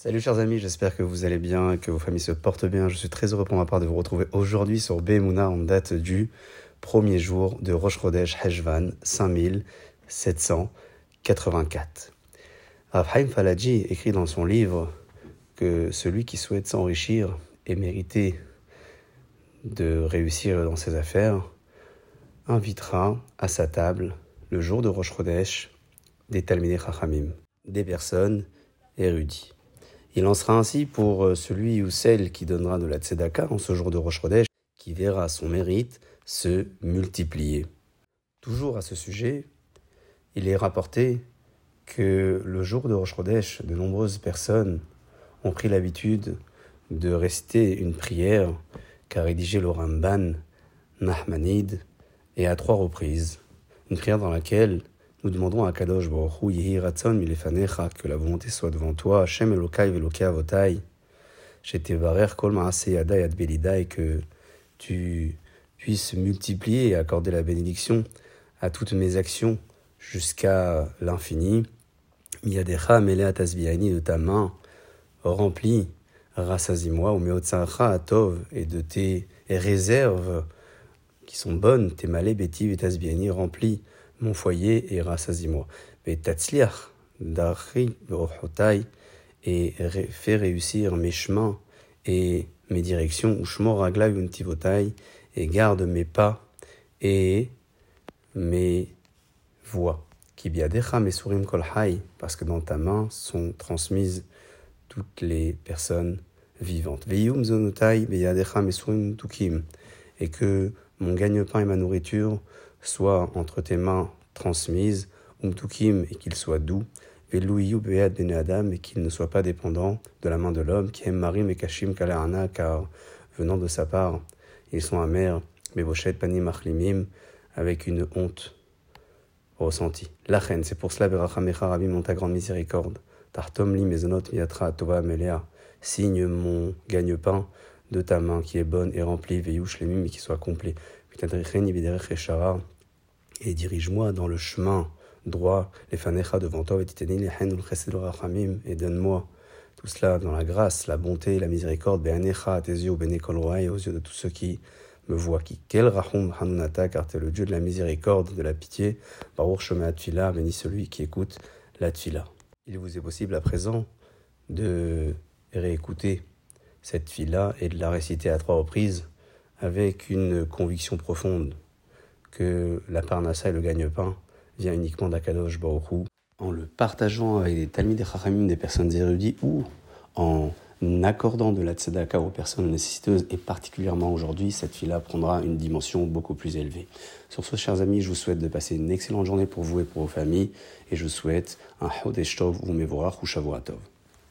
Salut chers amis, j'espère que vous allez bien, que vos familles se portent bien. Je suis très heureux pour ma part de vous retrouver aujourd'hui sur Bemouna en date du premier jour de Rosh Chodesh Heshvan 5784. Rav Haim Falaji écrit dans son livre que celui qui souhaite s'enrichir et mériter de réussir dans ses affaires invitera à sa table le jour de Rosh Chodesh des Talmidei Chachamim, des personnes érudies. Il en sera ainsi pour euh, celui ou celle qui donnera de la tzedaka en ce jour de Rosh qui verra son mérite se multiplier. Toujours à ce sujet, il est rapporté que le jour de Rosh de nombreuses personnes ont pris l'habitude de réciter une prière qu'a rédigée le Ramban Nahmanid et à trois reprises. Une prière dans laquelle nous demandons à Kadosh Baruch Hu, Ratzon milefanecha, que la volonté soit devant toi, Hashem Elokai Velokai Avotai, Shetevarer Kol Maaseh Yadai Ad Belidai, que tu puisses multiplier et accorder la bénédiction à toutes mes actions jusqu'à l'infini. Miyadecha Melea Tasbiani, de ta main remplie, rassazis-moi, ou Meotzacha Atov, et de tes réserves qui sont bonnes, tes malais, bétiv et mon foyer et rassasie-moi. Tatzliach, Dari, et fais réussir mes chemins et mes directions, Ushmor Agla Yuntivotai, et garde mes pas et mes voix. Kibiadecha Mesurim Kolhai, parce que dans ta main sont transmises toutes les personnes vivantes. Veyum Zonotai, Beyadecha Mesurim Tukim, et que mon gagne-pain et ma nourriture soit entre tes mains transmise, umtukim, et qu'il soit doux, be'ad ben et qu'il ne soit pas dépendant de la main de l'homme, qui aime marim et kashim kaleana, car venant de sa part, ils sont amers, panim achlimim, avec une honte ressentie. La reine, c'est pour cela, Berachamecha Rabbi, mon ta grande miséricorde, tartom li mezonot miatra tova melea, signe mon gagne-pain de ta main qui est bonne et remplie, veyush lemim, et qui soit complet et dirige-moi dans le chemin droit, les fanecha devant toi, et donne-moi tout cela dans la grâce, la bonté, la miséricorde, be'anecha à tes yeux, et aux yeux de tous ceux qui me voient. Qui, quel rahum hanunata, car tu es le Dieu de la miséricorde, de la pitié. Baruch shema tfila, béni celui qui écoute la tfila. Il vous est possible à présent de réécouter cette fila et de la réciter à trois reprises avec une conviction profonde que la parnassa et le gagne-pain vient uniquement d'Akadosh Baruch en le partageant avec des talmides et des personnes érudites, ou en accordant de la tzedaka aux personnes nécessiteuses, et particulièrement aujourd'hui, cette fille-là prendra une dimension beaucoup plus élevée. Sur ce, chers amis, je vous souhaite de passer une excellente journée pour vous et pour vos familles, et je vous souhaite un Hodesh Tov ou Mevorach ou Shavuot Tov.